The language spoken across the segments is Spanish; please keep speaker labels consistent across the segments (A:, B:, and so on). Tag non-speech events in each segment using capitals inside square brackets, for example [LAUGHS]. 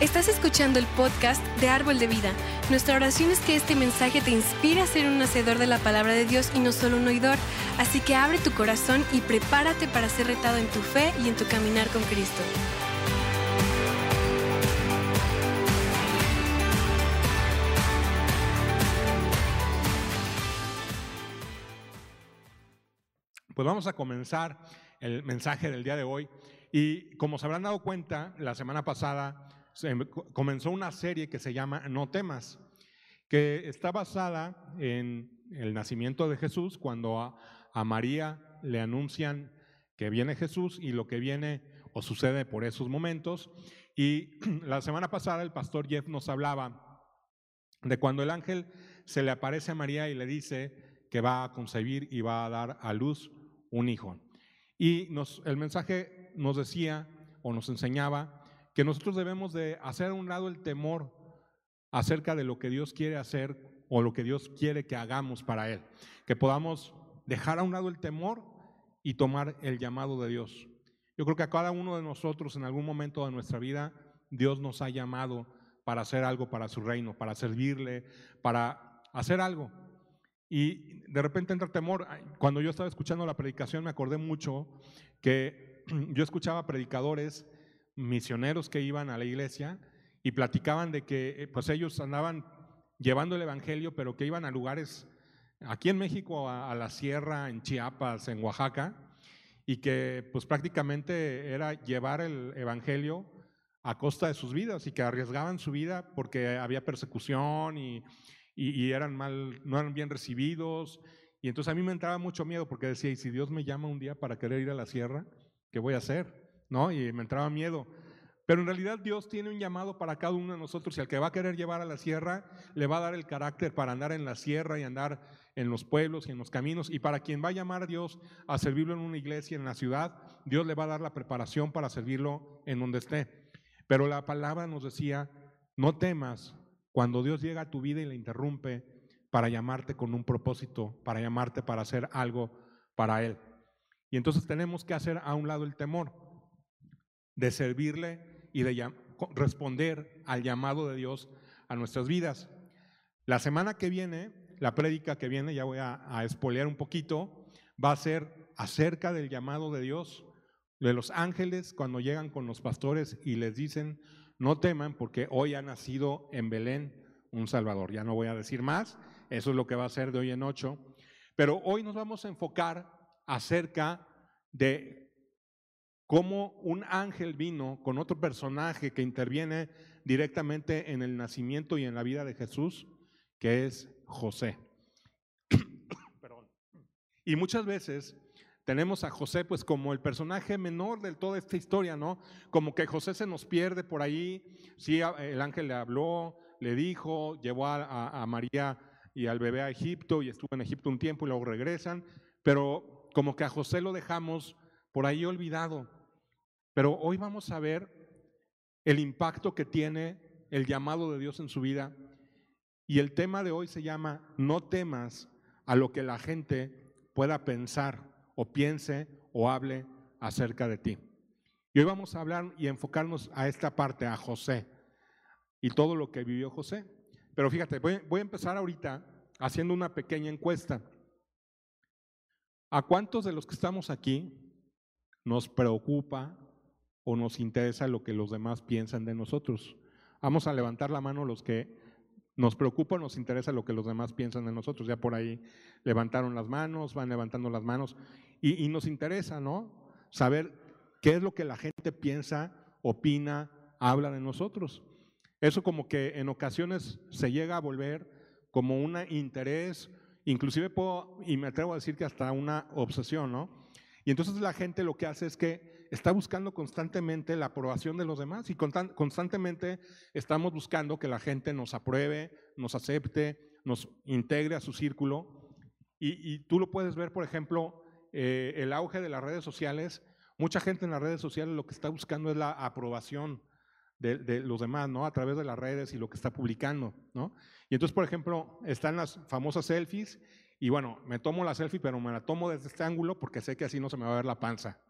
A: Estás escuchando el podcast de Árbol de Vida. Nuestra oración es que este mensaje te inspire a ser un hacedor de la palabra de Dios y no solo un oidor. Así que abre tu corazón y prepárate para ser retado en tu fe y en tu caminar con Cristo.
B: Pues vamos a comenzar el mensaje del día de hoy. Y como se habrán dado cuenta, la semana pasada comenzó una serie que se llama No temas, que está basada en el nacimiento de Jesús, cuando a, María le anuncian que viene Jesús y lo que viene o sucede por esos momentos. Y [CLEARS THROAT] la semana pasada el pastor Jeff nos hablaba de cuando el ángel se le aparece a María y le dice que va a concebir y va a dar a luz un hijo. Y el mensaje nos decía o nos enseñaba que nosotros debemos de hacer a un lado el temor acerca de lo que Dios quiere hacer o lo que Dios quiere que hagamos para Él. Que podamos dejar a un lado el temor y tomar el llamado de Dios. Yo creo que a cada uno de nosotros en algún momento de nuestra vida Dios nos ha llamado para hacer algo para su reino, para servirle, para hacer algo. Y de repente entra temor. Cuando yo estaba escuchando la predicación me acordé mucho que [CLEARS THROAT] yo escuchaba predicadores misioneros que iban a la iglesia y platicaban de que eh, pues ellos andaban llevando el evangelio, pero que iban a lugares aquí en México, a, la sierra, en Chiapas, en Oaxaca, y que pues prácticamente era llevar el evangelio a costa de sus vidas y que arriesgaban su vida porque había persecución y, y, eran mal, no eran bien recibidos. Y entonces a mí me entraba mucho miedo porque decía, ¿y si Dios me llama un día para querer ir a la sierra, qué voy a hacer? ¿No? Y me entraba miedo. Pero en realidad Dios tiene un llamado para cada uno de nosotros y al que va a querer llevar a la sierra, le va a dar el carácter para andar en la sierra y andar en los pueblos y en los caminos. Y para quien va a llamar a Dios a servirlo en una iglesia, en la ciudad, Dios le va a dar la preparación para servirlo en donde esté. Pero la palabra nos decía, no temas cuando Dios llega a tu vida y la interrumpe para llamarte con un propósito, para llamarte para hacer algo para Él. Y entonces tenemos que hacer a un lado el temor de servirle y de responder al llamado de Dios a nuestras vidas. La semana que viene, la prédica que viene, ya voy a, a espolear un poquito, va a ser acerca del llamado de Dios, de los ángeles cuando llegan con los pastores y les dicen, no teman porque hoy ha nacido en Belén un Salvador. Ya no voy a decir más, eso es lo que va a ser de hoy en ocho. Pero hoy nos vamos a enfocar acerca de cómo un ángel vino con otro personaje que interviene directamente en el nacimiento y en la vida de Jesús, que es José. [COUGHS] Y muchas veces tenemos a José pues como el personaje menor de toda esta historia, ¿no? Como que José se nos pierde por ahí, sí, el ángel le habló, le dijo, llevó a, a María y al bebé a Egipto y estuvo en Egipto un tiempo y luego regresan, pero como que a José lo dejamos por ahí olvidado. Pero hoy vamos a ver el impacto que tiene el llamado de Dios en su vida. Y el tema de hoy se llama No temas a lo que la gente pueda pensar o piense o hable acerca de ti. Y hoy vamos a hablar y enfocarnos a esta parte, a José y todo lo que vivió José. Pero fíjate, voy, a empezar ahorita haciendo una pequeña encuesta. ¿A cuántos de los que estamos aquí nos preocupa o nos interesa lo que los demás piensan de nosotros. Vamos a levantar la mano los que nos preocupa o nos interesa lo que los demás piensan de nosotros. Ya por ahí levantaron las manos, van levantando las manos y, y nos interesa, ¿no? Saber qué es lo que la gente piensa, opina, habla de nosotros. Eso como que en ocasiones se llega a volver como un interés, inclusive puedo, y me atrevo a decir que hasta una obsesión, ¿no? Y entonces la gente lo que hace es que está buscando constantemente la aprobación de los demás y constantemente estamos buscando que la gente nos apruebe, nos acepte, nos integre a su círculo. Y, tú lo puedes ver, por ejemplo, eh, el auge de las redes sociales. Mucha gente en las redes sociales lo que está buscando es la aprobación de, los demás, ¿no? A través de las redes y lo que está publicando, ¿no? Y entonces, por ejemplo, están las famosas selfies y bueno, me tomo la selfie, pero me la tomo desde este ángulo porque sé que así no se me va a ver la panza.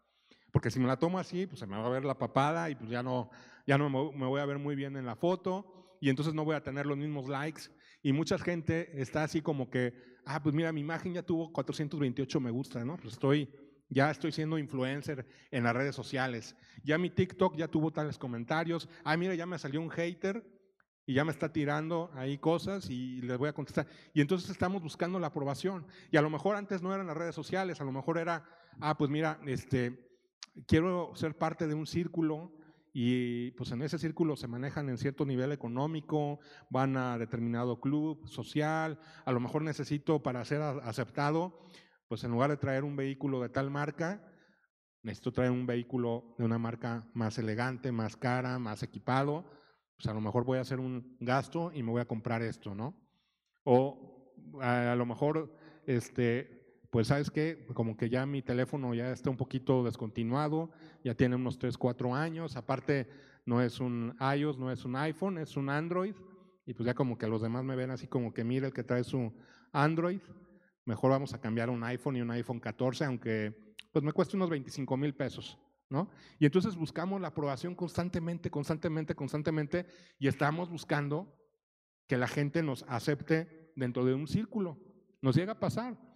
B: Porque si me la tomo así, pues se me va a ver la papada y pues ya no, ya no me voy a ver muy bien en la foto y entonces no voy a tener los mismos likes. Y mucha gente está así como que, ah, pues mira, mi imagen ya tuvo 428 me gusta, ¿no? Pues estoy, ya estoy siendo influencer en las redes sociales. Ya mi TikTok ya tuvo tales comentarios. Ah, mira, ya me salió un hater y ya me está tirando ahí cosas y les voy a contestar. Y entonces estamos buscando la aprobación. Y a lo mejor antes no eran las redes sociales, a lo mejor era, ah, pues mira, este, quiero ser parte de un círculo y pues en ese círculo se manejan en cierto nivel económico, van a determinado club social, a lo mejor necesito para ser aceptado, pues en lugar de traer un vehículo de tal marca, necesito traer un vehículo de una marca más elegante, más cara, más equipado, pues a lo mejor voy a hacer un gasto y me voy a comprar esto, ¿no? O a, lo mejor este pues sabes que como que ya mi teléfono ya está un poquito descontinuado, ya tiene unos 3, 4 años, aparte no es un iOS, no es un iPhone, es un Android, y pues ya como que los demás me ven así como que mire el que trae su Android, mejor vamos a cambiar un iPhone y un iPhone 14, aunque pues me cueste unos 25 mil pesos, ¿no? Y entonces buscamos la aprobación constantemente, constantemente, constantemente, y estamos buscando que la gente nos acepte dentro de un círculo. Nos llega a pasar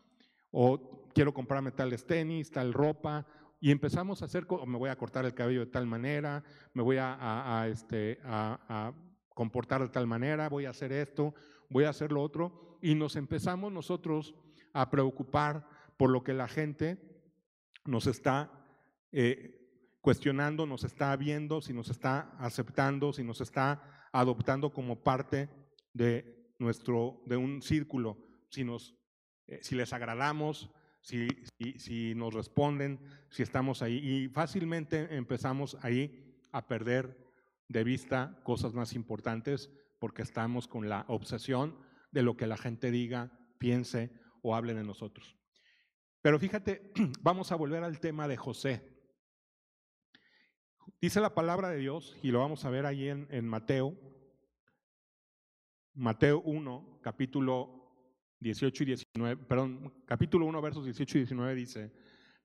B: o quiero comprarme tales tenis, tal ropa, y empezamos a hacer, o me voy a cortar el cabello de tal manera, me voy a, este, a, comportar de tal manera, voy a hacer esto, voy a hacer lo otro, y nos empezamos nosotros a preocupar por lo que la gente nos está eh, cuestionando, nos está viendo, si nos está aceptando, si nos está adoptando como parte de nuestro, de un círculo, si nos eh, si les agradamos, si, si, nos responden, si estamos ahí. Y fácilmente empezamos ahí a perder de vista cosas más importantes porque estamos con la obsesión de lo que la gente diga, piense o hable de nosotros. Pero fíjate, [CLEARS THROAT] vamos a volver al tema de José. Dice la palabra de Dios, y lo vamos a ver ahí en, en Mateo, Mateo 1, capítulo 18 y 19, perdón, capítulo 1, versos 18 y 19 dice,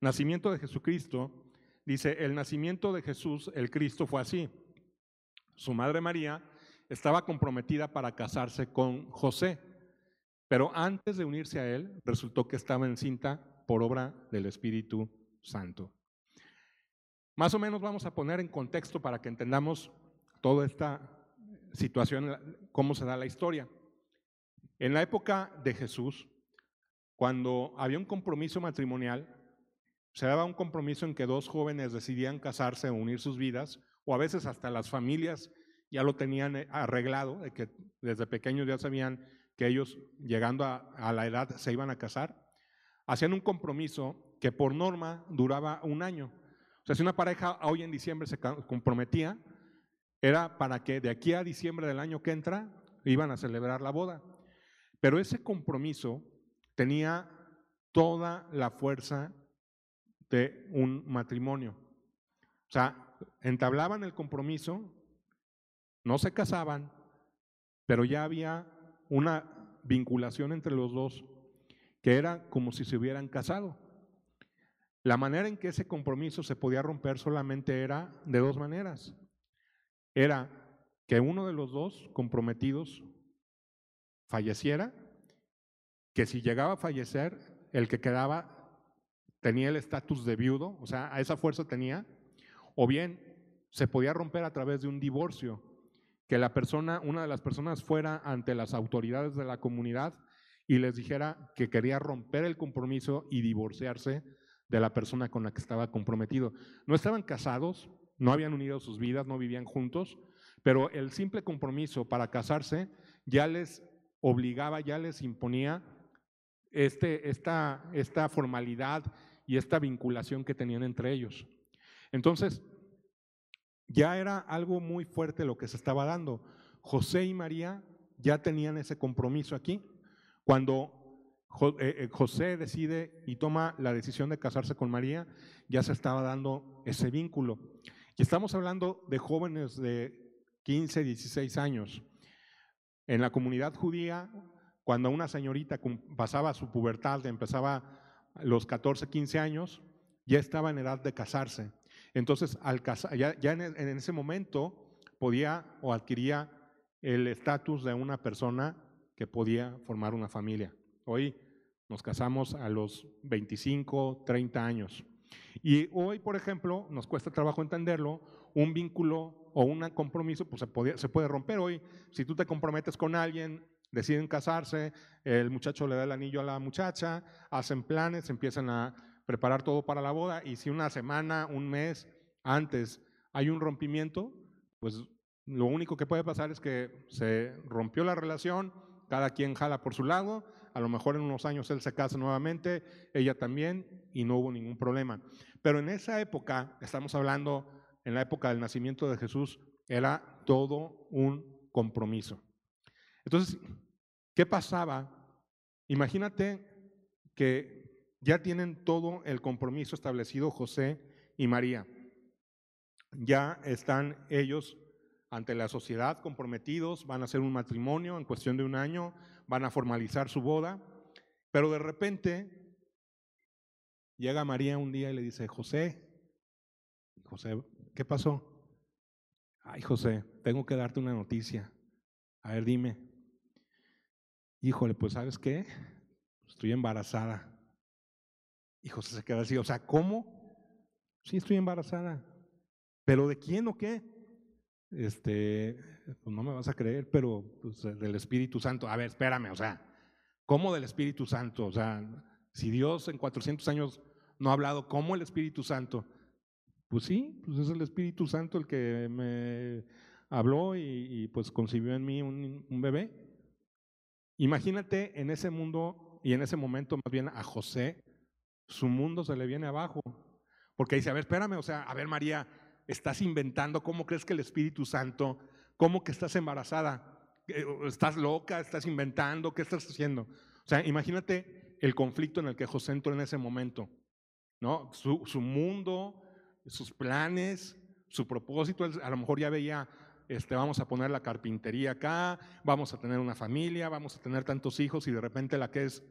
B: nacimiento de Jesucristo, dice, el nacimiento de Jesús, el Cristo, fue así. Su madre María estaba comprometida para casarse con José, pero antes de unirse a él, resultó que estaba encinta por obra del Espíritu Santo. Más o menos vamos a poner en contexto para que entendamos toda esta situación, cómo se da la historia. En la época de Jesús, cuando había un compromiso matrimonial, se daba un compromiso en que dos jóvenes decidían casarse o unir sus vidas, o a veces hasta las familias ya lo tenían eh, arreglado, de que desde pequeños ya sabían que ellos, llegando a, la edad, se iban a casar. Hacían un compromiso que por norma duraba un año. O sea, si una pareja hoy en diciembre se comprometía, era para que de aquí a diciembre del año que entra iban a celebrar la boda. Pero ese compromiso tenía toda la fuerza de un matrimonio. O sea, entablaban el compromiso, no se casaban, pero ya había una vinculación entre los dos que era como si se hubieran casado. La manera en que ese compromiso se podía romper solamente era de dos maneras. Era que uno de los dos comprometidos falleciera, que si llegaba a fallecer, el que quedaba tenía el estatus de viudo, o sea, a esa fuerza tenía, o bien se podía romper a través de un divorcio, que la persona, una de las personas fuera ante las autoridades de la comunidad y les dijera que quería romper el compromiso y divorciarse de la persona con la que estaba comprometido. No estaban casados, no habían unido sus vidas, no vivían juntos, pero el simple compromiso para casarse ya les obligaba, ya les imponía este, esta, esta formalidad y esta vinculación que tenían entre ellos. Entonces, ya era algo muy fuerte lo que se estaba dando. José y María ya tenían ese compromiso aquí. Cuando eh, eh, José decide y toma la decisión de casarse con María, ya se estaba dando ese vínculo. Y estamos hablando de jóvenes de 15, 16 años. En la comunidad judía, cuando una señorita pasaba su pubertad, empezaba los 14, 15 años, ya estaba en edad de casarse. Entonces, al ya, en, en ese momento podía o adquiría el estatus de una persona que podía formar una familia. Hoy nos casamos a los 25, 30 años. Y hoy, por ejemplo, nos cuesta trabajo entenderlo, un vínculo o un compromiso pues se, se puede romper hoy. Si tú te comprometes con alguien, deciden casarse, el muchacho le da el anillo a la muchacha, hacen planes, empiezan a preparar todo para la boda y si una semana, un mes antes hay un rompimiento, pues lo único que puede pasar es que se rompió la relación, cada quien jala por su lado, a lo mejor en unos años él se casa nuevamente, ella también, y no hubo ningún problema. Pero en esa época, estamos hablando en la época del nacimiento de Jesús, era todo un compromiso. Entonces, ¿qué pasaba? Imagínate que ya tienen todo el compromiso establecido José y María. Ya están ellos ante la sociedad comprometidos, van a hacer un matrimonio en cuestión de un año, van a formalizar su boda, pero de repente llega María un día y le dice, José, José, ¿qué pasó? Ay, José, tengo que darte una noticia. A ver, dime. Híjole, pues ¿sabes qué? Estoy embarazada. Y José se queda así, o sea, ¿cómo? Sí, estoy embarazada. ¿Pero de quién o qué? este, pues no me vas a creer, pero pues, del Espíritu Santo. A ver, espérame, o sea, ¿cómo del Espíritu Santo? O sea, si Dios en 400 años no ha hablado, ¿cómo el Espíritu Santo? Pues sí, pues es el Espíritu Santo el que me habló y, pues concibió en mí un, bebé. Imagínate en ese mundo y en ese momento más bien a José, su mundo se le viene abajo. Porque dice, a ver, espérame, o sea, a ver María, estás inventando? ¿Cómo crees que el Espíritu Santo? ¿Cómo que estás embarazada? Eh, ¿Estás loca? ¿Estás inventando? ¿Qué estás haciendo? O sea, imagínate el conflicto en el que José entró en ese momento, ¿no? Su mundo, sus planes, su propósito, a lo mejor ya veía, este, vamos a poner la carpintería acá, vamos a tener una familia, vamos a tener tantos hijos y de repente la que es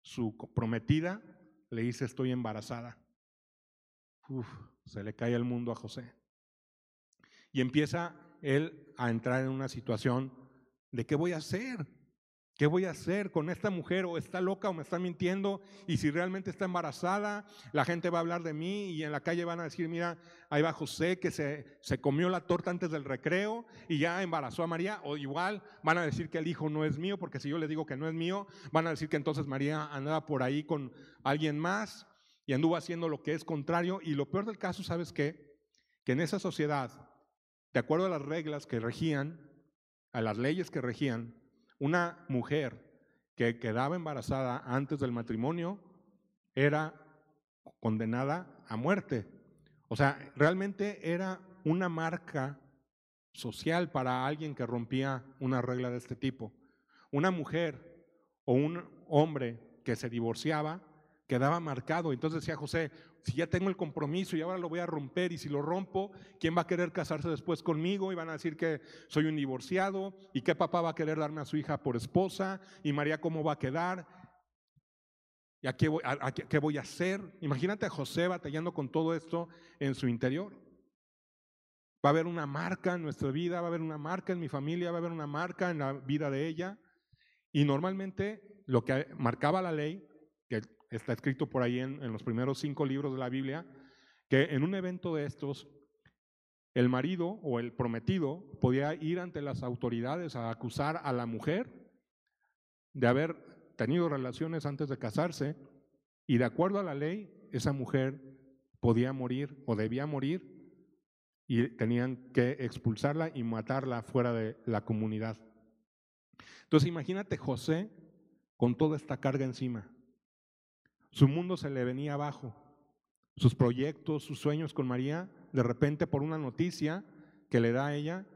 B: su prometida le dice estoy embarazada. Se le cae el mundo a José. Y empieza él a entrar en una situación de qué voy a hacer, ¿Qué voy a hacer con esta mujer? ¿O está loca o me está mintiendo? Y si realmente está embarazada, la gente va a hablar de mí y en la calle van a decir, mira, ahí va José que se, se comió la torta antes del recreo y ya embarazó a María. O igual van a decir que el hijo no es mío, porque si yo les digo que no es mío, van a decir que entonces María andaba por ahí con alguien más y anduvo haciendo lo que es contrario. Y lo peor del caso, ¿sabes qué? Que en esa sociedad, de acuerdo a las reglas que regían, a las leyes que regían, una mujer que quedaba embarazada antes del matrimonio era condenada a muerte. O sea, realmente era una marca social para alguien que rompía una regla de este tipo. Una mujer o un hombre que se divorciaba quedaba marcado. Entonces decía José, si ya tengo el compromiso y ahora lo voy a romper y si lo rompo, ¿quién va a querer casarse después conmigo? Y van a decir que soy un divorciado y qué papá va a querer darme a su hija por esposa y María cómo va a quedar. ¿Y a qué, voy, a voy a hacer? Imagínate a José batallando con todo esto en su interior. Va a haber una marca en nuestra vida, va a haber una marca en mi familia, va a haber una marca en la vida de ella. Y normalmente lo que marcaba la ley está escrito por ahí en, los primeros cinco libros de la Biblia, que en un evento de estos, el marido o el prometido podía ir ante las autoridades a acusar a la mujer de haber tenido relaciones antes de casarse y de acuerdo a la ley, esa mujer podía morir o debía morir y tenían que expulsarla y matarla fuera de la comunidad. Entonces imagínate José con toda esta carga encima. Su mundo se le venía abajo. Sus proyectos, sus sueños con María, de repente por una noticia que le da a ella,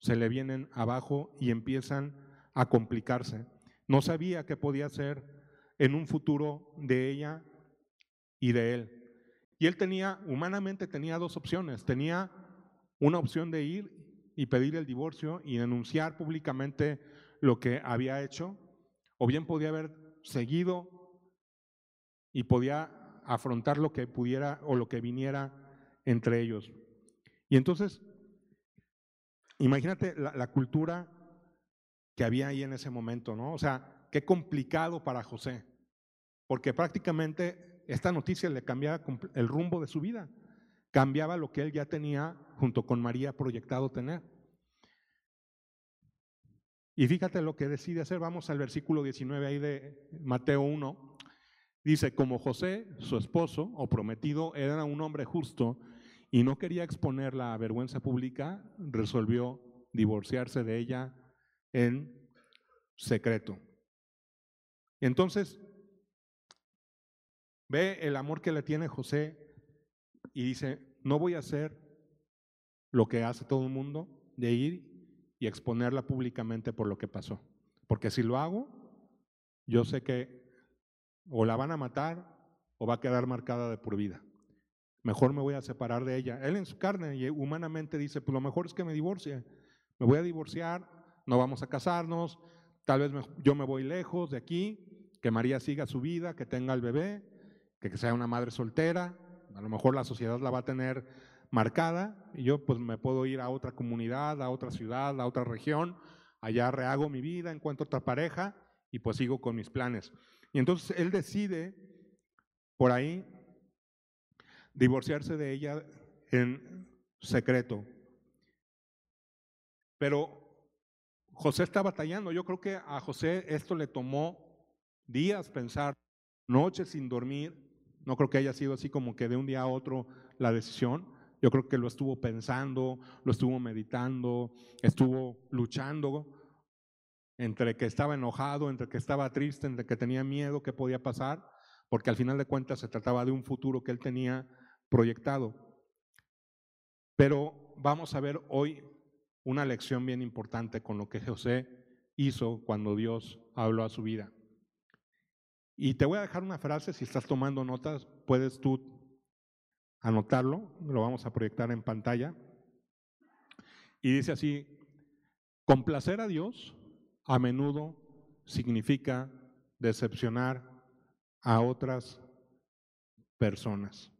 B: se le vienen abajo y empiezan a complicarse. No sabía qué podía hacer en un futuro de ella y de él. Y él tenía, humanamente tenía dos opciones. Tenía una opción de ir y pedir el divorcio y denunciar públicamente lo que había hecho, o bien podía haber seguido y podía afrontar lo que pudiera o lo que viniera entre ellos. Y entonces, imagínate la, cultura que había ahí en ese momento, ¿no? O sea, qué complicado para José, porque prácticamente esta noticia le cambiaba el rumbo de su vida, cambiaba lo que él ya tenía junto con María proyectado tener. Y fíjate lo que decide hacer, vamos al versículo 19 ahí de Mateo 1, dice, como José, su esposo o prometido, era un hombre justo y no quería exponer la vergüenza pública, resolvió divorciarse de ella en secreto. Entonces, ve el amor que le tiene José y dice, no voy a hacer lo que hace todo el mundo, de ir y exponerla públicamente por lo que pasó. Porque si lo hago, yo sé que o la van a matar o va a quedar marcada de por vida. Mejor me voy a separar de ella. Él en su carne y humanamente dice, pues lo mejor es que me divorcie. Me voy a divorciar, no vamos a casarnos, tal vez yo me voy lejos de aquí, que María siga su vida, que tenga el bebé, que sea una madre soltera, a lo mejor la sociedad la va a tener marcada y yo pues me puedo ir a otra comunidad, a otra ciudad, a otra región, allá rehago mi vida, encuentro otra pareja y pues sigo con mis planes. Y entonces él decide por ahí divorciarse de ella en secreto. Pero José está batallando. Yo creo que a José esto le tomó días pensar, noches sin dormir. No creo que haya sido así como que de un día a otro la decisión. Yo creo que lo estuvo pensando, lo estuvo meditando, estuvo luchando entre que estaba enojado, entre que estaba triste, entre que tenía miedo que podía pasar, porque al final de cuentas se trataba de un futuro que él tenía proyectado. Pero vamos a ver hoy una lección bien importante con lo que José hizo cuando Dios habló a su vida. Y te voy a dejar una frase, si estás tomando notas, puedes tú anotarlo, lo vamos a proyectar en pantalla. Y dice así, complacer a Dios a menudo significa decepcionar a otras personas.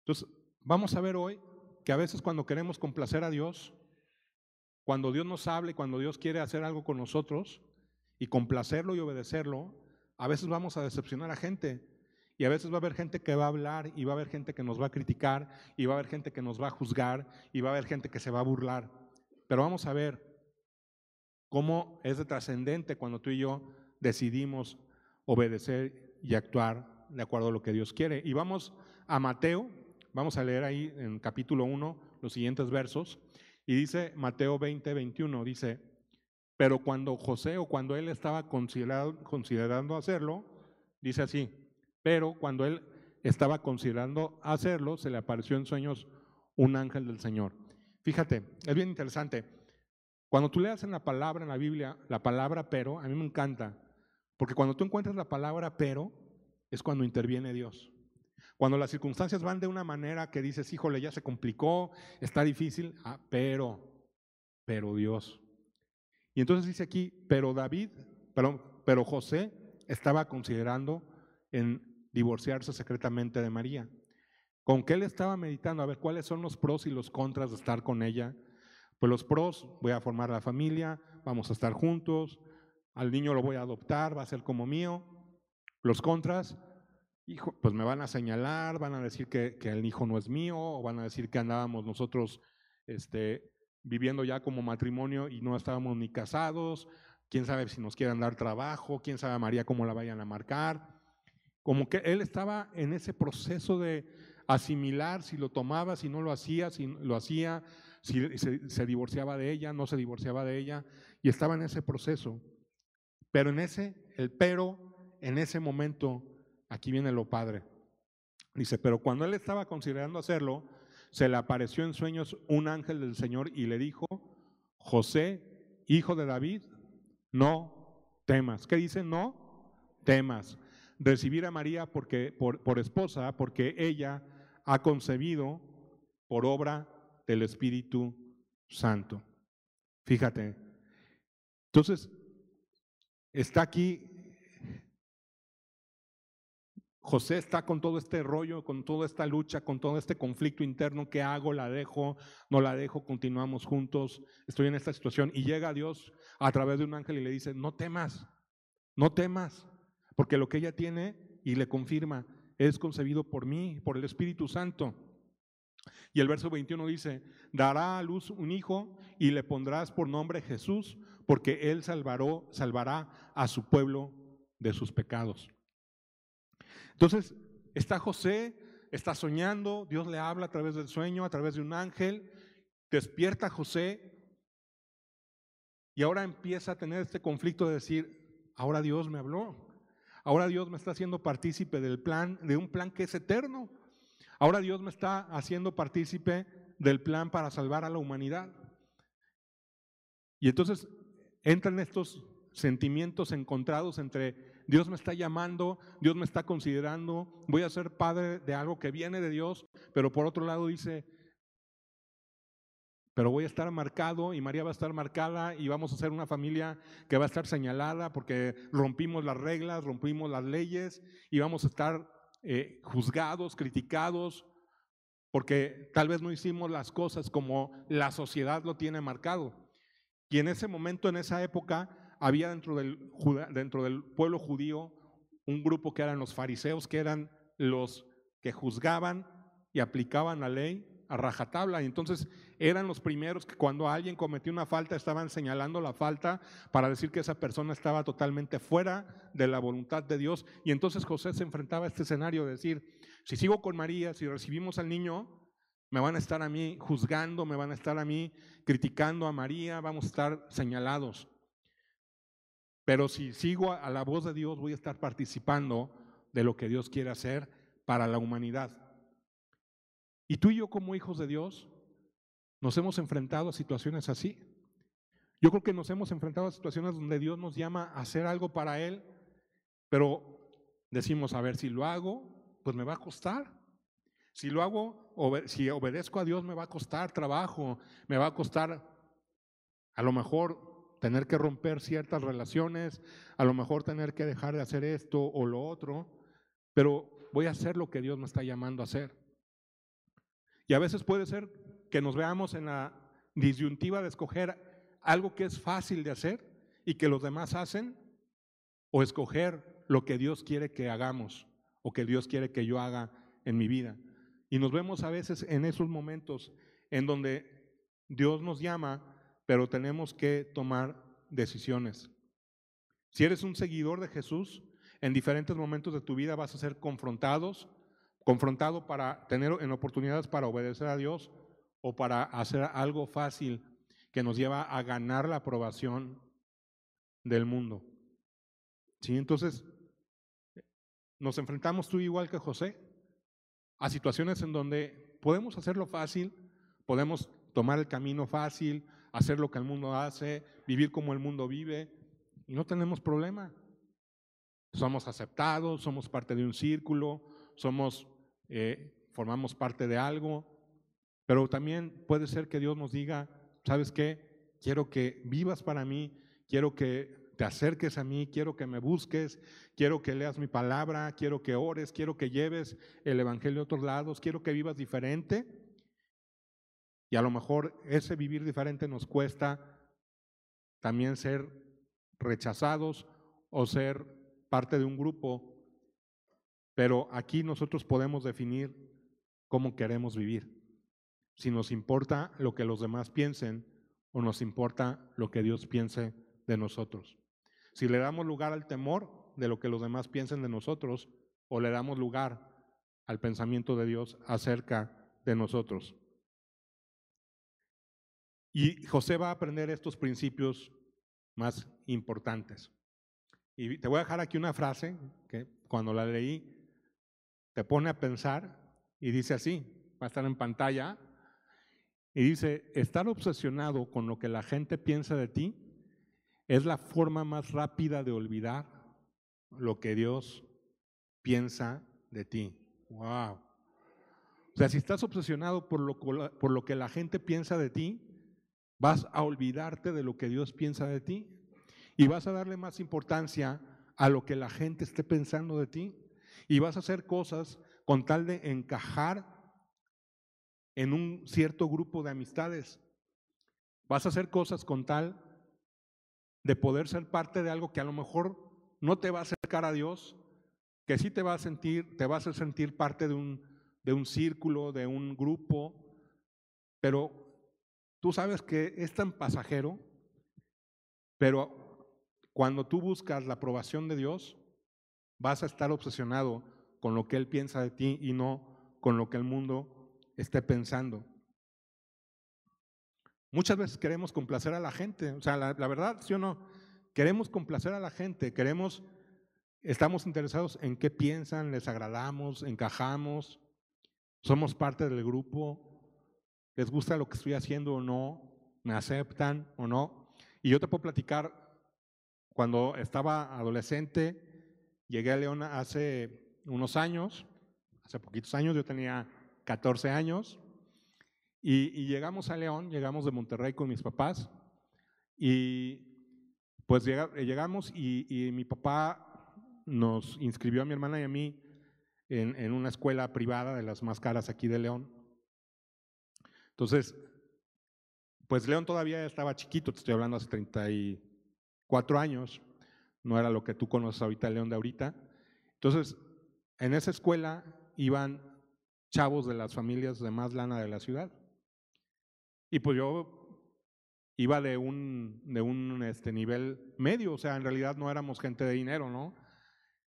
B: Entonces, vamos a ver hoy que a veces cuando queremos complacer a Dios, cuando Dios nos habla cuando Dios quiere hacer algo con nosotros y complacerlo y obedecerlo, a veces vamos a decepcionar a gente. Y a veces va a haber gente que va a hablar y va a haber gente que nos va a criticar y va a haber gente que nos va a juzgar y va a haber gente que se va a burlar. Pero vamos a ver cómo es de trascendente cuando tú y yo decidimos obedecer y actuar de acuerdo a lo que Dios quiere. Y vamos a Mateo Vamos a leer ahí en capítulo 1 los siguientes versos. Y dice Mateo 20, 21, dice, pero cuando José o cuando él estaba considerando hacerlo, dice así, pero cuando él estaba considerando hacerlo, se le apareció en sueños un ángel del Señor. Fíjate, es bien interesante. Cuando tú leas en la palabra, en la Biblia, la palabra pero, a mí me encanta, porque cuando tú encuentras la palabra pero, es cuando interviene Dios. Cuando las circunstancias van de una manera que dices, híjole, ya se complicó, está difícil, ah, pero, pero Dios. Y entonces dice aquí, pero David, pero, pero José estaba considerando en divorciarse secretamente de María. ¿Con qué él estaba meditando? A ver, ¿cuáles son los pros y los contras de estar con ella? Pues los pros, voy a formar la familia, vamos a estar juntos, al niño lo voy a adoptar, va a ser como mío. Los contras, hijo, pues me van a señalar, van a decir que, el hijo no es mío, o van a decir que andábamos nosotros este, viviendo ya como matrimonio y no estábamos ni casados, quién sabe si nos quieren dar trabajo, quién sabe a María cómo la vayan a marcar. Como que él estaba en ese proceso de asimilar si lo tomaba, si no lo hacía, si lo hacía, si se, divorciaba de ella, no se divorciaba de ella, y estaba en ese proceso. Pero en ese, el pero, en ese momento, Aquí viene lo padre. Dice, pero cuando él estaba considerando hacerlo, se le apareció en sueños un ángel del Señor y le dijo, José, hijo de David, no temas. ¿Qué dice? No temas. Recibir a María porque, por, por esposa porque ella ha concebido por obra del Espíritu Santo. Fíjate. Entonces, está aquí José está con todo este rollo, con toda esta lucha, con todo este conflicto interno. ¿Qué hago? ¿La dejo? ¿No la dejo? ¿Continuamos juntos? Estoy en esta situación. Y llega Dios a través de un ángel y le dice, no temas, no temas, porque lo que ella tiene y le confirma es concebido por mí, por el Espíritu Santo. Y el verso 21 dice, dará a luz un hijo y le pondrás por nombre Jesús, porque él salvará, salvará a su pueblo de sus pecados. Entonces, está José, está soñando, Dios le habla a través del sueño, a través de un ángel, despierta José y ahora empieza a tener este conflicto de decir, ahora Dios me habló, ahora Dios me está haciendo partícipe del plan, de un plan que es eterno, ahora Dios me está haciendo partícipe del plan para salvar a la humanidad. Y entonces entran estos sentimientos encontrados entre Dios me está llamando, Dios me está considerando, voy a ser padre de algo que viene de Dios, pero por otro lado dice, pero voy a estar marcado y María va a estar marcada y vamos a ser una familia que va a estar señalada porque rompimos las reglas, rompimos las leyes y vamos a estar eh, juzgados, criticados, porque tal vez no hicimos las cosas como la sociedad lo tiene marcado. Y en ese momento, en esa época, había dentro del, dentro del pueblo judío un grupo que eran los fariseos, que eran los que juzgaban y aplicaban la ley a rajatabla. Y entonces eran los primeros que cuando alguien cometió una falta estaban señalando la falta para decir que esa persona estaba totalmente fuera de la voluntad de Dios. Y entonces José se enfrentaba a este escenario de decir, si sigo con María, si recibimos al niño, me van a estar a mí juzgando, me van a estar a mí criticando a María, vamos a estar señalados. Pero si sigo a la voz de Dios, voy a estar participando de lo que Dios quiere hacer para la humanidad. Y tú y yo como hijos de Dios nos hemos enfrentado a situaciones así. Yo creo que nos hemos enfrentado a situaciones donde Dios nos llama a hacer algo para Él, pero decimos, a ver, si lo hago, pues me va a costar. Si lo hago, si obedezco a Dios, me va a costar trabajo, me va a costar a lo mejor tener que romper ciertas relaciones, a lo mejor tener que dejar de hacer esto o lo otro, pero voy a hacer lo que Dios me está llamando a hacer. Y a veces puede ser que nos veamos en la disyuntiva de escoger algo que es fácil de hacer y que los demás hacen, o escoger lo que Dios quiere que hagamos o que Dios quiere que yo haga en mi vida. Y nos vemos a veces en esos momentos en donde Dios nos llama pero tenemos que tomar decisiones. Si eres un seguidor de Jesús, en diferentes momentos de tu vida vas a ser confrontados, confrontado para tener en oportunidades para obedecer a Dios o para hacer algo fácil que nos lleva a ganar la aprobación del mundo. ¿Sí? Entonces, nos enfrentamos tú igual que José a situaciones en donde podemos hacerlo fácil, podemos tomar el camino fácil, hacer lo que el mundo hace, vivir como el mundo vive, y no tenemos problema. Somos aceptados, somos parte de un círculo, somos, eh, formamos parte de algo, pero también puede ser que Dios nos diga, ¿sabes qué? Quiero que vivas para mí, quiero que te acerques a mí, quiero que me busques, quiero que leas mi palabra, quiero que ores, quiero que lleves el Evangelio a otros lados, quiero que vivas diferente y a lo mejor ese vivir diferente nos cuesta también ser rechazados o ser parte de un grupo, pero aquí nosotros podemos definir cómo queremos vivir. Si nos importa lo que los demás piensen o nos importa lo que Dios piense de nosotros. Si le damos lugar al temor de lo que los demás piensen de nosotros o le damos lugar al pensamiento de Dios acerca de nosotros. Y José va a aprender estos principios más importantes. Y te voy a dejar aquí una frase que cuando la leí te pone a pensar y dice así, va a estar en pantalla, y dice, estar obsesionado con lo que la gente piensa de ti es la forma más rápida de olvidar lo que Dios piensa de ti. Wow. O sea, si estás obsesionado por lo, por lo que la gente piensa de ti, Vas a olvidarte de lo que Dios piensa de ti y vas a darle más importancia a lo que la gente esté pensando de ti. Y vas a hacer cosas con tal de encajar en un cierto grupo de amistades. Vas a hacer cosas con tal de poder ser parte de algo que a lo mejor no te va a acercar a Dios, que sí te va a sentir, te vas a sentir parte de un, de un círculo, de un grupo, pero tú sabes que es tan pasajero, pero cuando tú buscas la aprobación de Dios, vas a estar obsesionado con lo que Él piensa de ti y no con lo que el mundo esté pensando. Muchas veces queremos complacer a la gente, o sea, la, verdad, sí o no, queremos complacer a la gente, queremos, estamos interesados en qué piensan, les agradamos, encajamos, somos parte del grupo, les gusta lo que estoy haciendo o no, me aceptan o no. Y yo te puedo platicar, cuando estaba adolescente, llegué a León hace unos años, hace poquitos años, yo tenía 14 años, y, llegamos a León, llegamos de Monterrey con mis papás, y pues llegamos y, mi papá nos inscribió a mi hermana y a mí en, en una escuela privada de las más caras aquí de León. Entonces, pues León todavía estaba chiquito, te estoy hablando hace 34 años, no era lo que tú conoces ahorita, León de ahorita. Entonces, en esa escuela iban chavos de las familias de más lana de la ciudad. Y pues yo iba de un, de un este, nivel medio, o sea, en realidad no éramos gente de dinero, ¿no?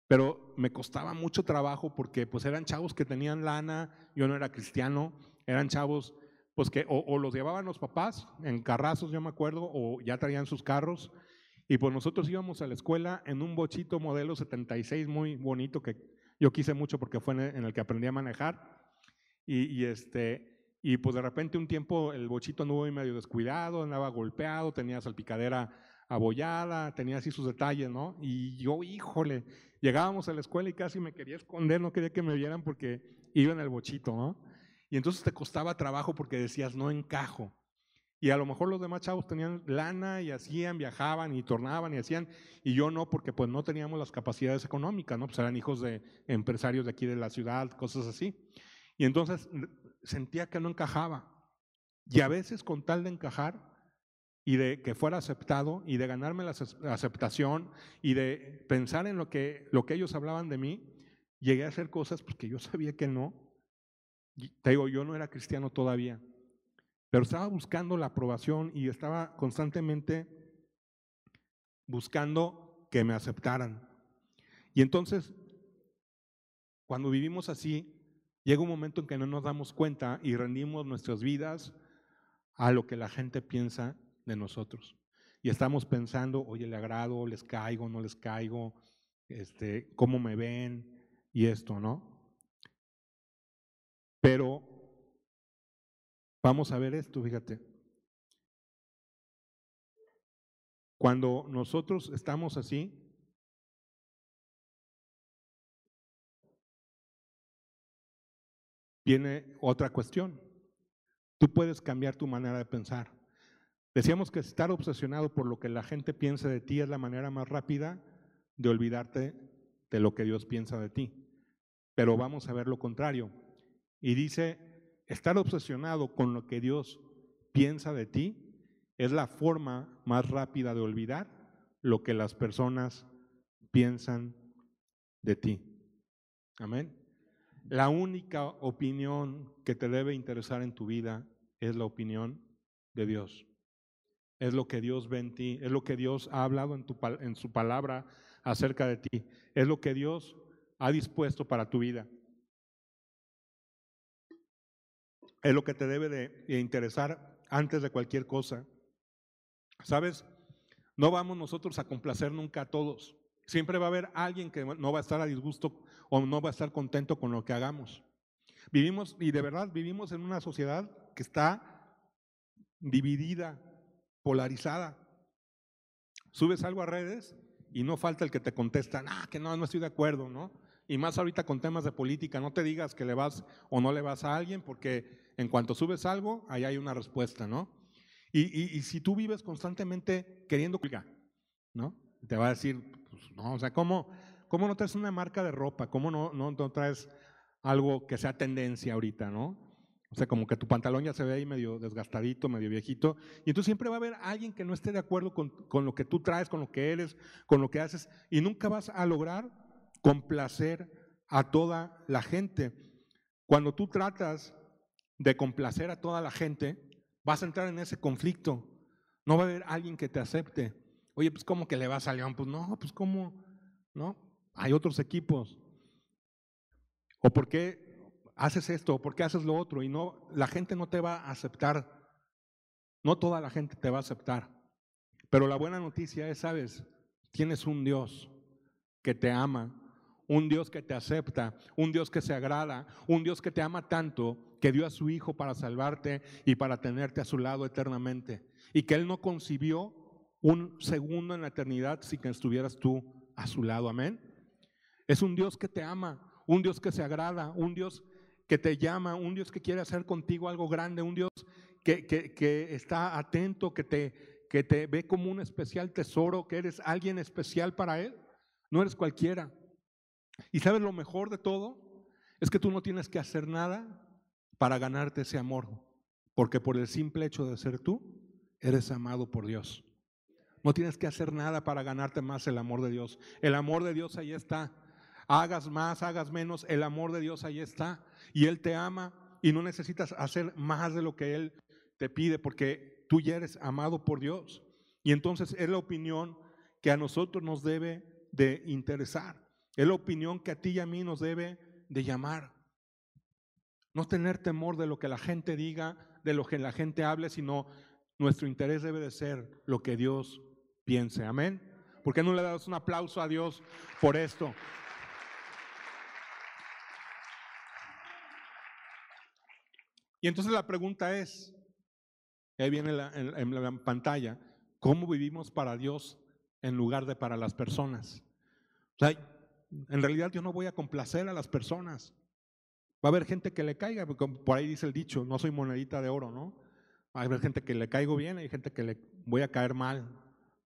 B: Pero me costaba mucho trabajo porque pues eran chavos que tenían lana, yo no era cristiano, eran chavos pues que o, los llevaban los papás en carrazos, yo me acuerdo, o ya traían sus carros. Y pues nosotros íbamos a la escuela en un bochito modelo 76 muy bonito que yo quise mucho porque fue en el que aprendí a manejar. Y, este, y pues de repente un tiempo el bochito anduvo medio descuidado, andaba golpeado, tenía salpicadera abollada, tenía así sus detalles, ¿no? Y yo, híjole, llegábamos a la escuela y casi me quería esconder, no quería que me vieran porque iba en el bochito, ¿no? Y entonces te costaba trabajo porque decías, no encajo. Y a lo mejor los demás chavos tenían lana y hacían, viajaban y tornaban y hacían, y yo no, porque pues no teníamos las capacidades económicas, ¿no? Pues eran hijos de empresarios de aquí de la ciudad, cosas así. Y entonces sentía que no encajaba. Y a veces con tal de encajar y de que fuera aceptado y de ganarme la aceptación y de pensar en lo que, lo que ellos hablaban de mí, llegué a hacer cosas porque yo sabía que no, te digo, yo no era cristiano todavía, pero estaba buscando la aprobación y estaba constantemente buscando que me aceptaran. Y entonces, cuando vivimos así, llega un momento en que no nos damos cuenta y rendimos nuestras vidas a lo que la gente piensa de nosotros. Y estamos pensando, oye, le agrado, les caigo, no les caigo, este, cómo me ven y esto, ¿no? Pero vamos a ver esto, fíjate. Cuando nosotros estamos así, viene otra cuestión. Tú puedes cambiar tu manera de pensar. Decíamos que estar obsesionado por lo que la gente piensa de ti es la manera más rápida de olvidarte de lo que Dios piensa de ti. Pero vamos a ver lo contrario. Y dice, estar obsesionado con lo que Dios piensa de ti es la forma más rápida de olvidar lo que las personas piensan de ti. Amén. La única opinión que te debe interesar en tu vida es la opinión de Dios. Es lo que Dios ve en ti, es lo que Dios ha hablado en, tu, en su palabra acerca de ti, es lo que Dios ha dispuesto para tu vida. Es lo que te debe de interesar antes de cualquier cosa. ¿Sabes? No vamos nosotros a complacer nunca a todos. Siempre va a haber alguien que no va a estar a disgusto o no va a estar contento con lo que hagamos. Vivimos, y de verdad vivimos en una sociedad que está dividida, polarizada. Subes algo a redes y no falta el que te contesta, ah, que no, no estoy de acuerdo, ¿no? Y más ahorita con temas de política, no te digas que le vas o no le vas a alguien porque en cuanto subes algo, ahí hay una respuesta, ¿no? Y, si tú vives constantemente queriendo ¿no? Te va a decir, pues, no, o sea, ¿cómo, cómo no traes una marca de ropa? ¿Cómo no, no, no traes algo que sea tendencia ahorita, no? O sea, como que tu pantalón ya se ve ahí medio desgastadito, medio viejito. Y entonces siempre va a haber alguien que no esté de acuerdo con, con, lo que tú traes, con lo que eres, con lo que haces. Y nunca vas a lograr complacer a toda la gente. Cuando tú tratas de complacer a toda la gente, vas a entrar en ese conflicto. No va a haber alguien que te acepte. Oye, pues ¿cómo que le vas a León? Pues no, pues ¿cómo? ¿No? Hay otros equipos. ¿O por qué haces esto? ¿O por qué haces lo otro? Y no, la gente no te va a aceptar. No toda la gente te va a aceptar. Pero la buena noticia es, sabes, tienes un Dios que te ama, un Dios que te acepta, un Dios que se agrada, un Dios que te ama tanto que dio a su Hijo para salvarte y para tenerte a su lado eternamente. Y que Él no concibió un segundo en la eternidad sin que estuvieras tú a su lado. Amén. Es un Dios que te ama, un Dios que se agrada, un Dios que te llama, un Dios que quiere hacer contigo algo grande, un Dios que, que, que está atento, que te, que te ve como un especial tesoro, que eres alguien especial para Él. No eres cualquiera. Y sabes lo mejor de todo es que tú no tienes que hacer nada para ganarte ese amor, porque por el simple hecho de ser tú, eres amado por Dios. No tienes que hacer nada para ganarte más el amor de Dios. El amor de Dios ahí está. Hagas más, hagas menos, el amor de Dios ahí está. Y Él te ama y no necesitas hacer más de lo que Él te pide, porque tú ya eres amado por Dios. Y entonces es la opinión que a nosotros nos debe de interesar. Es la opinión que a ti y a mí nos debe de llamar. No tener temor de lo que la gente diga, de lo que la gente hable, sino nuestro interés debe de ser lo que Dios piense. Amén. ¿Por qué no le das un aplauso a Dios por esto? Y entonces la pregunta es, ahí viene en la pantalla, ¿cómo vivimos para Dios en lugar de para las personas? O sea, en realidad yo no voy a complacer a las personas. Va a haber gente que le caiga, por ahí dice el dicho, no soy monedita de oro, ¿no? Va a haber gente que le caigo bien, hay gente que le voy a caer mal,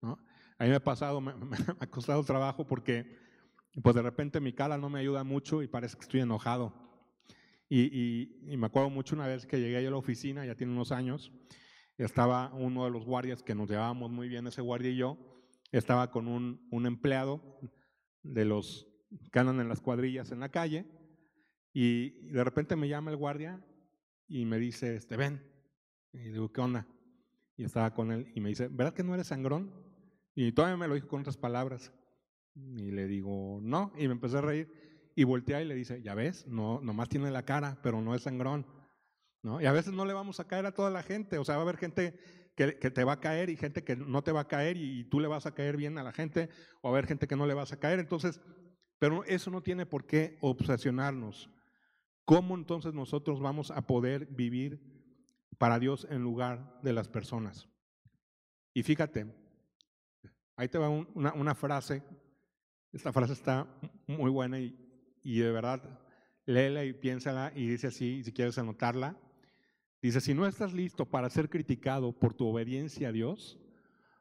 B: ¿no? A mí me ha pasado, me, [LAUGHS] ha costado trabajo porque pues de repente mi cara no me ayuda mucho y parece que estoy enojado. Y, me acuerdo mucho una vez que llegué a la oficina, ya tiene unos años, estaba uno de los guardias que nos llevábamos muy bien, ese guardia y yo, estaba con un empleado de los que andan en las cuadrillas en la calle, y de repente me llama el guardia y me dice, este, ven. Y digo, ¿qué onda? Y estaba con él y me dice, ¿verdad que no eres sangrón? Y todavía me lo dijo con otras palabras. Y le digo, no. Y me empecé a reír. Y voltea y le dice, ya ves, no, nomás tiene la cara, pero no es sangrón. ¿No? Y a veces no le vamos a caer a toda la gente. O sea, va a haber gente que, que, te va a caer y gente que no te va a caer y, y tú le vas a caer bien a la gente. O a haber gente que no le vas a caer. Entonces, pero eso no tiene por qué obsesionarnos. ¿Cómo entonces nosotros vamos a poder vivir para Dios en lugar de las personas? Y fíjate, ahí te va un, una, una, frase, esta frase está muy buena y, y de verdad, léela y piénsala y dice así, si quieres anotarla, dice, si no estás listo para ser criticado por tu obediencia a Dios,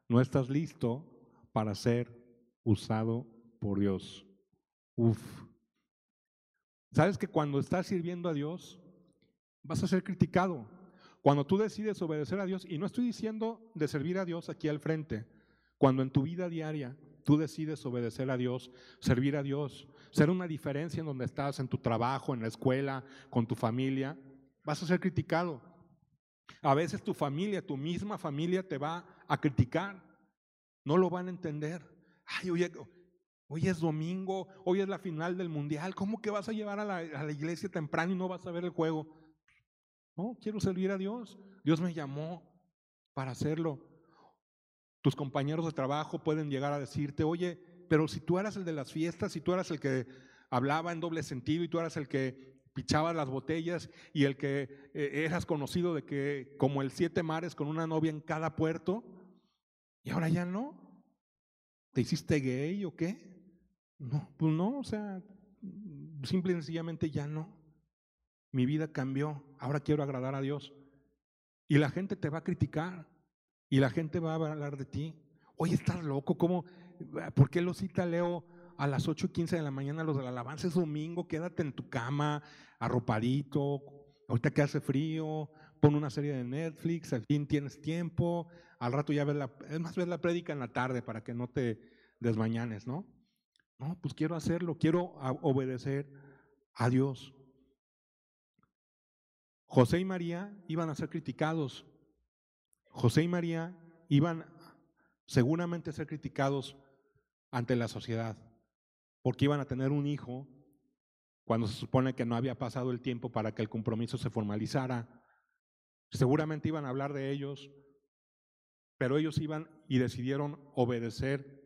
B: no estás listo para ser usado por Dios. Uf, Sabes que cuando estás sirviendo a Dios, vas a ser criticado. Cuando tú decides obedecer a Dios, y no estoy diciendo de servir a Dios aquí al frente, cuando en tu vida diaria tú decides obedecer a Dios, servir a Dios, ser una diferencia en donde estás, en tu trabajo, en la escuela, con tu familia, vas a ser criticado. A veces tu familia, tu misma familia te va a criticar. No lo van a entender. Ay, oye, Hoy es domingo, hoy es la final del mundial. ¿Cómo que vas a llevar a la, iglesia temprano y no vas a ver el juego? No, quiero servir a Dios. Dios me llamó para hacerlo. Tus compañeros de trabajo pueden llegar a decirte, oye, pero si tú eras el de las fiestas, si tú eras el que hablaba en doble sentido y tú eras el que pichaba las botellas y el que eh, eras conocido de que como el siete mares con una novia en cada puerto, y ahora ya no. ¿Te hiciste gay o qué? No, pues no, o sea, simple y sencillamente ya no. Mi vida cambió, ahora quiero agradar a Dios. Y la gente te va a criticar y la gente va a hablar de ti. Oye, estás loco, ¿cómo? ¿Por qué lo cita Leo a las 8 y 15 de la mañana los de la alabanza es domingo, quédate en tu cama, arropadito, ahorita que hace frío, pon una serie de Netflix, al fin tienes tiempo, al rato ya ves la, es más, ves la prédica en la tarde para que no te desmañanes, ¿no? No, pues quiero hacerlo, quiero obedecer a Dios. José y María iban a ser criticados. José y María iban seguramente a ser criticados ante la sociedad, porque iban a tener un hijo cuando se supone que no había pasado el tiempo para que el compromiso se formalizara. Seguramente iban a hablar de ellos, pero ellos iban y decidieron obedecer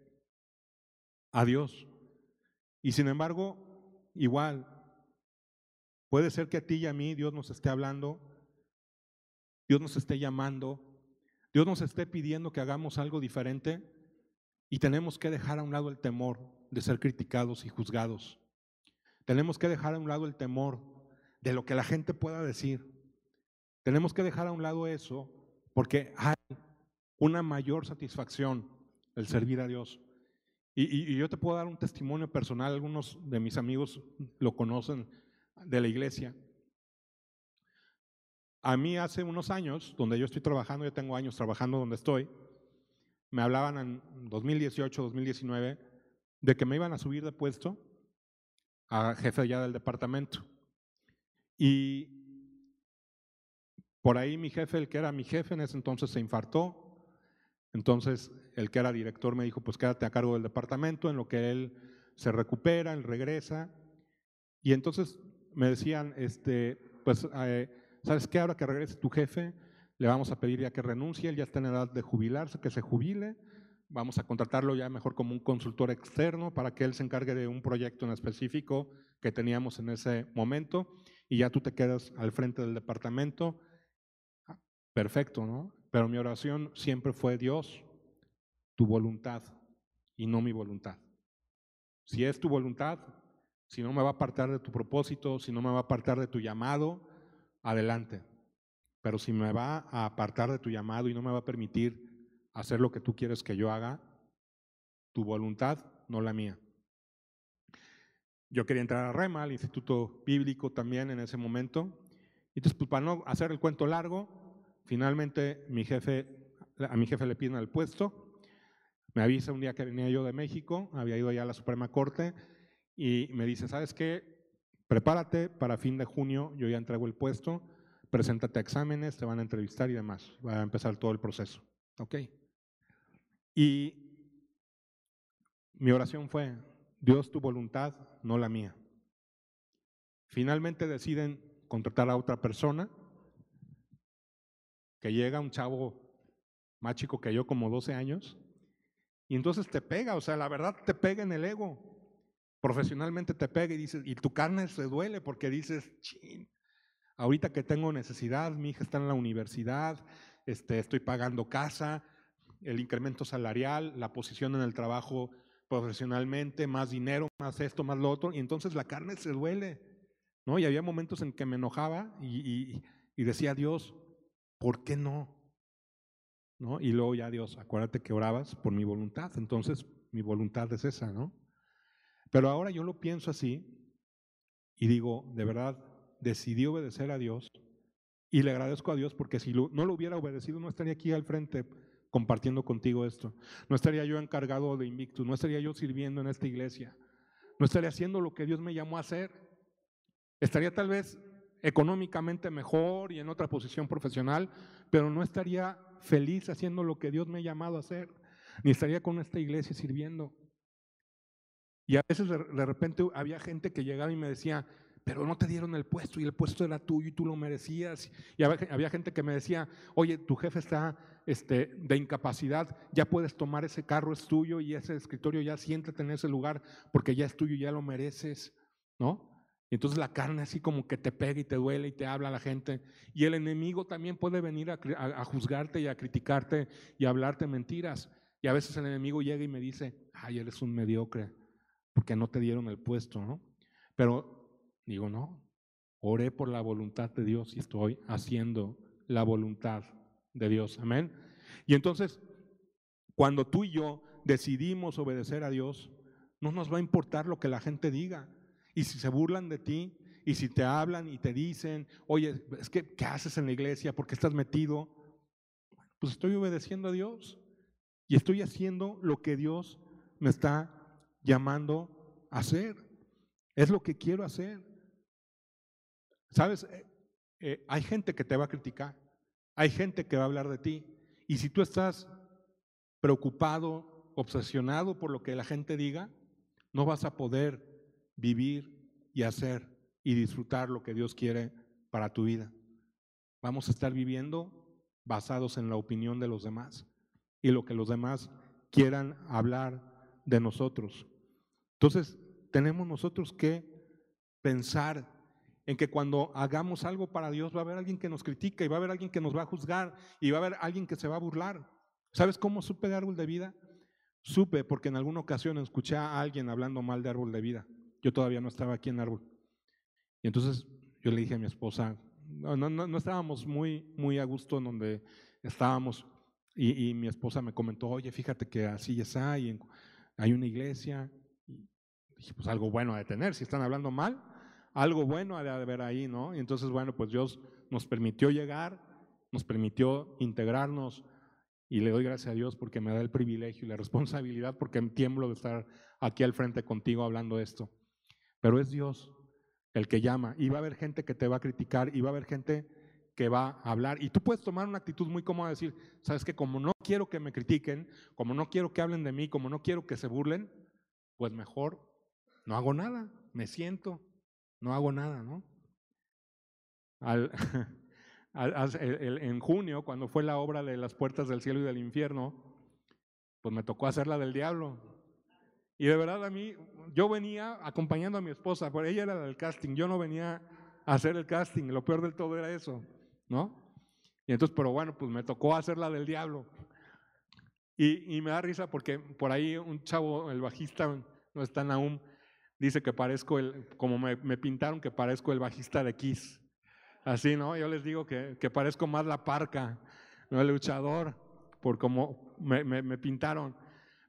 B: a Dios. Y sin embargo, igual, puede ser que a ti y a mí Dios nos esté hablando, Dios nos esté llamando, Dios nos esté pidiendo que hagamos algo diferente y tenemos que dejar a un lado el temor de ser criticados y juzgados. Tenemos que dejar a un lado el temor de lo que la gente pueda decir. Tenemos que dejar a un lado eso porque hay una mayor satisfacción el servir a Dios. Y, yo te puedo dar un testimonio personal, algunos de mis amigos lo conocen de la iglesia. A mí hace unos años, donde yo estoy trabajando, yo tengo años trabajando donde estoy, me hablaban en 2018, 2019, de que me iban a subir de puesto a jefe ya del departamento. Y por ahí mi jefe, el que era mi jefe en ese entonces, se infartó entonces, el que era director me dijo, pues quédate a cargo del departamento, en lo que él se recupera, él regresa. Y entonces me decían, este, pues, eh, ¿sabes qué? Ahora que regrese tu jefe, le vamos a pedir ya que renuncie, él ya está en edad de jubilarse, que se jubile. Vamos a contratarlo ya mejor como un consultor externo para que él se encargue de un proyecto en específico que teníamos en ese momento y ya tú te quedas al frente del departamento. Ah, perfecto, ¿no? Pero mi oración siempre fue, Dios, tu voluntad y no mi voluntad. Si es tu voluntad, si no me va a apartar de tu propósito, si no me va a apartar de tu llamado, adelante. Pero si me va a apartar de tu llamado y no me va a permitir hacer lo que tú quieres que yo haga, tu voluntad, no la mía. Yo quería entrar a REMA, al Instituto Bíblico también en ese momento. Entonces, pues para no hacer el cuento largo, Finalmente, mi jefe, a mi jefe le piden el puesto. Me avisa un día que venía yo de México, había ido ya a la Suprema Corte, y me dice, ¿sabes qué? Prepárate para fin de junio, yo ya entrego el puesto, preséntate a exámenes, te van a entrevistar y demás. Va a empezar todo el proceso. ¿Ok? Y mi oración fue, Dios tu voluntad, no la mía. Finalmente deciden contratar a otra persona que llega un chavo más chico que yo, como 12 años, y entonces te pega, o sea, la verdad te pega en el ego. Profesionalmente te pega y dices, y tu carne se duele porque dices, chin, ahorita que tengo necesidad, mi hija está en la universidad, este, estoy pagando casa, el incremento salarial, la posición en el trabajo profesionalmente, más dinero, más esto, más lo otro, y entonces la carne se duele, ¿no? Y había momentos en que me enojaba y, y, y decía, Dios, ¿por qué no? ¿No? Y luego ya Dios, acuérdate que orabas por mi voluntad, entonces mi voluntad es esa, ¿no? Pero ahora yo lo pienso así y digo, de verdad, decidí obedecer a Dios y le agradezco a Dios porque si no lo hubiera obedecido no estaría aquí al frente compartiendo contigo esto. No estaría yo encargado de Invictus, no estaría yo sirviendo en esta iglesia, no estaría haciendo lo que Dios me llamó a hacer. Estaría tal vez económicamente mejor y en otra posición profesional, pero no estaría feliz haciendo lo que Dios me ha llamado a hacer, ni estaría con esta iglesia sirviendo. Y a veces de, repente había gente que llegaba y me decía, pero no te dieron el puesto y el puesto era tuyo y tú lo merecías. Y había, gente que me decía, oye, tu jefe está este, de incapacidad, ya puedes tomar ese carro, es tuyo y ese escritorio ya siéntate en ese lugar porque ya es tuyo, ya lo mereces, ¿no? Y entonces la carne así como que te pega y te duele y te habla a la gente. Y el enemigo también puede venir a, juzgarte y a criticarte y a hablarte mentiras. Y a veces el enemigo llega y me dice, ay, eres un mediocre, porque no te dieron el puesto, ¿no? Pero digo, no, oré por la voluntad de Dios y estoy haciendo la voluntad de Dios. Amén. Y entonces, cuando tú y yo decidimos obedecer a Dios, No nos va a importar lo que la gente diga. Y si se burlan de ti, y si te hablan y te dicen, oye, es que, ¿qué haces en la iglesia? ¿Por qué estás metido? Pues estoy obedeciendo a Dios y estoy haciendo lo que Dios me está llamando a hacer. Es lo que quiero hacer. ¿Sabes? Eh, eh, hay gente que te va a criticar, hay gente que va a hablar de ti. Y si tú estás preocupado, obsesionado por lo que la gente diga, no vas a poder vivir y hacer y disfrutar lo que Dios quiere para tu vida. Vamos a estar viviendo basados en la opinión de los demás y lo que los demás quieran hablar de nosotros. Entonces, tenemos nosotros que pensar en que cuando hagamos algo para Dios va a haber alguien que nos critica y va a haber alguien que nos va a juzgar y va a haber alguien que se va a burlar. ¿Sabes cómo supe de árbol de vida? Supe porque en alguna ocasión escuché a alguien hablando mal de árbol de vida. Yo todavía no estaba aquí en árbol. Y entonces yo le dije a mi esposa, no, no, no estábamos muy, muy a gusto en donde estábamos. Y, mi esposa me comentó, oye, fíjate que así ya está, y hay una iglesia. Y dije, pues algo bueno a de tener, si están hablando mal, algo bueno ha de haber ahí, ¿no? Y entonces, bueno, pues Dios nos permitió llegar, nos permitió integrarnos, y le doy gracias a Dios porque me da el privilegio y la [LAUGHS] responsabilidad, porque tiemblo de estar aquí al frente contigo hablando esto. Pero es Dios el que llama, y va a haber gente que te va a criticar, y va a haber gente que va a hablar. Y tú puedes tomar una actitud muy cómoda de decir, sabes que como no quiero que me critiquen, como no quiero que hablen de mí, como no quiero que se burlen, pues mejor no hago nada, me siento, no hago nada, ¿no? [LAUGHS] en junio, cuando fue la obra de las puertas del cielo y del infierno, pues me tocó hacer la del diablo. Y de verdad a mí, yo venía acompañando a mi esposa, por ella era la del casting, yo no venía a hacer el casting, lo peor del todo era eso, ¿no? Y entonces, pero bueno, pues me tocó hacer la del diablo. Y, y me da risa porque por ahí un chavo, el bajista, no está aún, dice que parezco el, como me, pintaron, que parezco el bajista de Kiss. Así, ¿no? Yo les digo que, que parezco más la parca, ¿no? El luchador, por como me pintaron.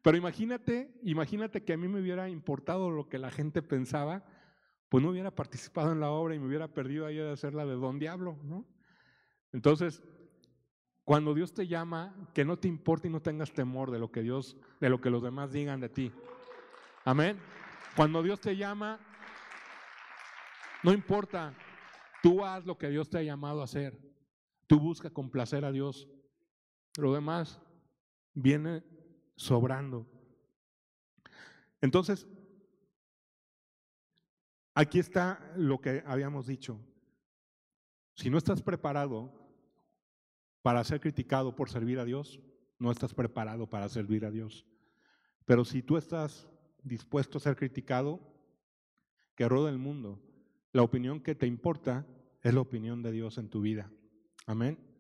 B: Pero imagínate, imagínate que a mí me hubiera importado lo que la gente pensaba, pues no hubiera participado en la obra y me hubiera perdido ahí de hacerla de Don Diablo, ¿no? Entonces, cuando Dios te llama, que no te importe y no tengas temor de lo que Dios, de lo que los demás digan de ti. Amén. Cuando Dios te llama, no importa, tú haz lo que Dios te ha llamado a hacer. Tú busca complacer a Dios. Lo demás viene sobrando. Entonces, aquí está lo que habíamos dicho. Si no estás preparado para ser criticado por servir a Dios, no estás preparado para servir a Dios. Pero si tú estás dispuesto a ser criticado, que roda el mundo, la opinión que te importa es la opinión de Dios en tu vida. Amén.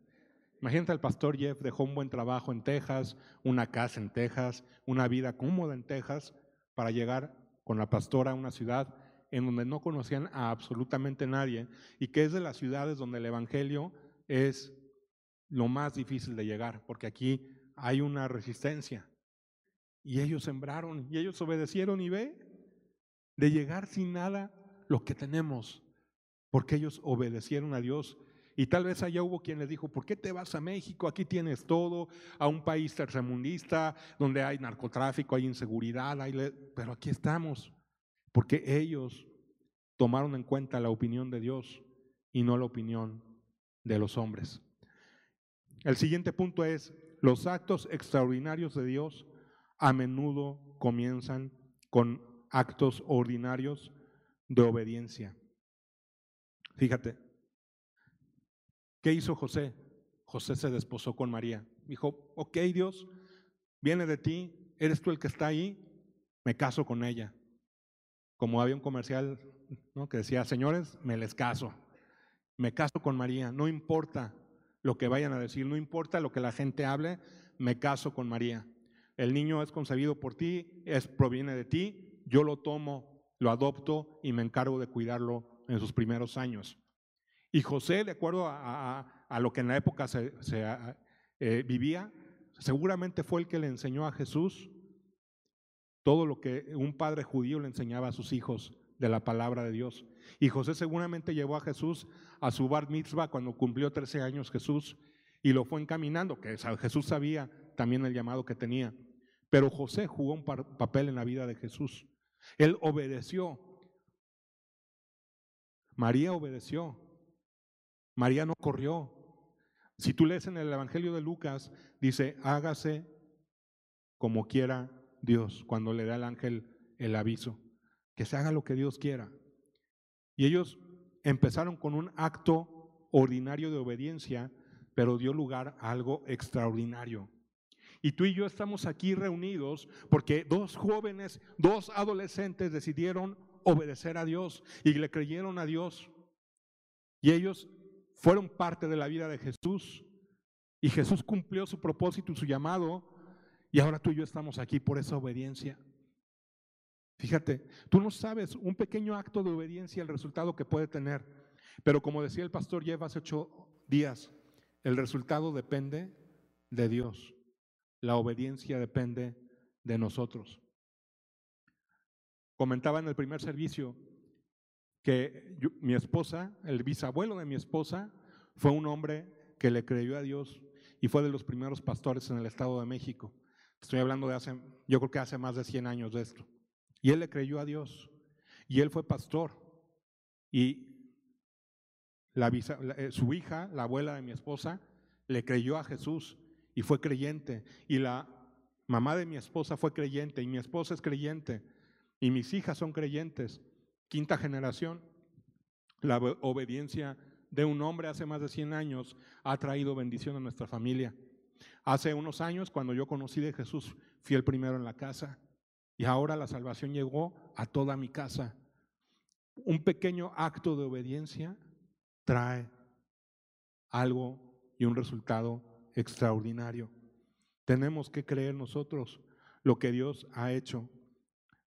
B: Imagínate, el pastor Jeff dejó un buen trabajo en Texas, una casa en Texas, una vida cómoda en Texas, para llegar con la pastora a una ciudad en donde no conocían a absolutamente nadie y que es de las ciudades donde el Evangelio es lo más difícil de llegar, porque aquí hay una resistencia. Y ellos sembraron y ellos obedecieron y ve de llegar sin nada lo que tenemos, porque ellos obedecieron a Dios y tal vez allá hubo quien les dijo, ¿por qué te vas a México? Aquí tienes todo, a un país tercermundista, donde hay narcotráfico, hay inseguridad, hay pero aquí estamos, porque ellos tomaron en cuenta la opinión de Dios y no la opinión de los hombres. El siguiente punto es, los actos extraordinarios de Dios a menudo comienzan con actos ordinarios de obediencia. Fíjate, ¿Qué hizo José? José se desposó con María. Dijo, ok Dios, viene de ti, eres tú el que está ahí, me caso con ella. Como había un comercial ¿no? que decía, señores, me les caso, me caso con María, no importa lo que vayan a decir, no importa lo que la gente hable, me caso con María. El niño es concebido por ti, es, proviene de ti, yo lo tomo, lo adopto y me encargo de cuidarlo en sus primeros años. Y José, de acuerdo a, lo que en la época se, eh, vivía, seguramente fue el que le enseñó a Jesús todo lo que un padre judío le enseñaba a sus hijos de la palabra de Dios. Y José seguramente llevó a Jesús a su bar mitzvah cuando cumplió 13 años Jesús y lo fue encaminando, que Jesús sabía también el llamado que tenía. Pero José jugó un papel en la vida de Jesús. Él obedeció. María obedeció. María no corrió. Si tú lees en el Evangelio de Lucas, dice, hágase como quiera Dios, cuando le da al ángel el aviso, que se haga lo que Dios quiera. Y ellos empezaron con un acto ordinario de obediencia pero dio lugar a algo extraordinario. Y tú y yo estamos aquí reunidos porque dos jóvenes, dos adolescentes decidieron obedecer a Dios y le creyeron a Dios. Y ellos fueron parte de la vida de Jesús. Y Jesús cumplió su propósito y su llamado. Y ahora tú y yo estamos aquí por esa obediencia. Fíjate, tú no sabes un pequeño acto de obediencia el resultado que puede tener. Pero como decía el pastor Jeff hace ocho días, el resultado depende de Dios. La obediencia depende de nosotros. Comentaba en el primer servicio que mi esposa, el bisabuelo de mi esposa, fue un hombre que le creyó a Dios y fue de los primeros pastores en el Estado de México. Estoy hablando de hace, yo creo que hace más de 100 años de esto. Y él le creyó a Dios. Y él fue pastor. Y eh, su hija, la abuela de mi esposa, le creyó a Jesús y fue creyente. Y la mamá de mi esposa fue creyente y mi esposa es creyente y mis hijas son creyentes. Quinta generación. La obediencia de un hombre hace más de 100 años ha traído bendición a nuestra familia. Hace unos años, cuando yo conocí de Jesús, fui el primero en la casa y ahora la salvación llegó a toda mi casa. Un pequeño acto de obediencia trae algo y un resultado extraordinario. Tenemos que creer nosotros lo que Dios ha hecho,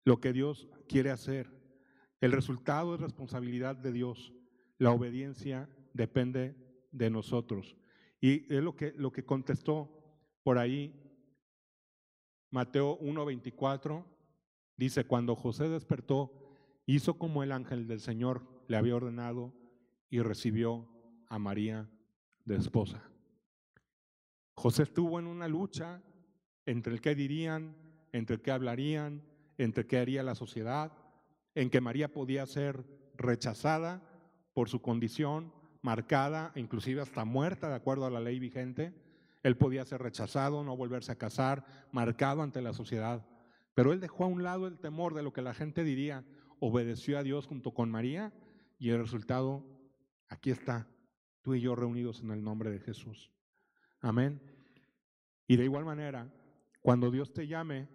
B: lo que Dios quiere hacer. El resultado es responsabilidad de Dios. La obediencia depende de nosotros. Y es lo que, lo que contestó por ahí Mateo 1:24. Dice, cuando José despertó, hizo como el ángel del Señor le había ordenado y recibió a María de esposa. José estuvo en una lucha entre el que dirían, entre el que hablarían, entre qué haría la sociedad, en que María podía ser rechazada por su condición, marcada, inclusive hasta muerta de acuerdo a la ley vigente. Él podía ser rechazado, no volverse a casar, marcado ante la sociedad. Pero él dejó a un lado el temor de lo que la gente diría, obedeció a Dios junto con María y el resultado Aquí está, tú y yo reunidos en el nombre de Jesús. Amén. Y de igual manera, cuando Dios te llame,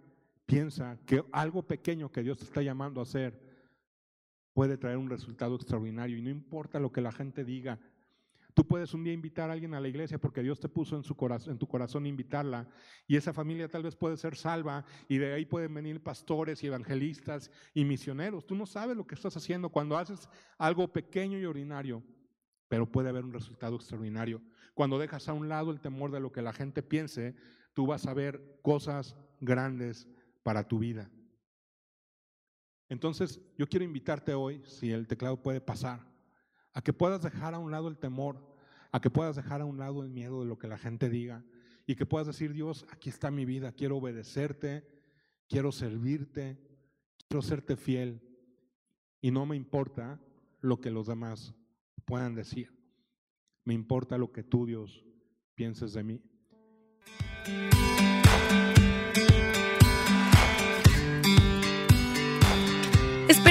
B: piensa que algo pequeño que Dios te está llamando a hacer puede traer un resultado extraordinario y no importa lo que la gente diga. Tú puedes un día invitar a alguien a la iglesia porque Dios te puso en, su corazón, en tu corazón invitarla y esa familia tal vez puede ser salva y de ahí pueden venir pastores y evangelistas y misioneros. Tú no sabes lo que estás haciendo cuando haces algo pequeño y ordinario pero puede haber un resultado extraordinario. Cuando dejas a un lado el temor de lo que la gente piense, tú vas a ver cosas grandes para tu vida. Entonces, yo quiero invitarte hoy, si el teclado puede pasar, a que puedas dejar a un lado el temor, a que puedas dejar a un lado el miedo de lo que la gente diga y que puedas decir, Dios, aquí está mi vida, quiero obedecerte, quiero servirte, quiero serte fiel y no me importa lo que los demás puedan decir. Me importa lo que tú, Dios, pienses de mí.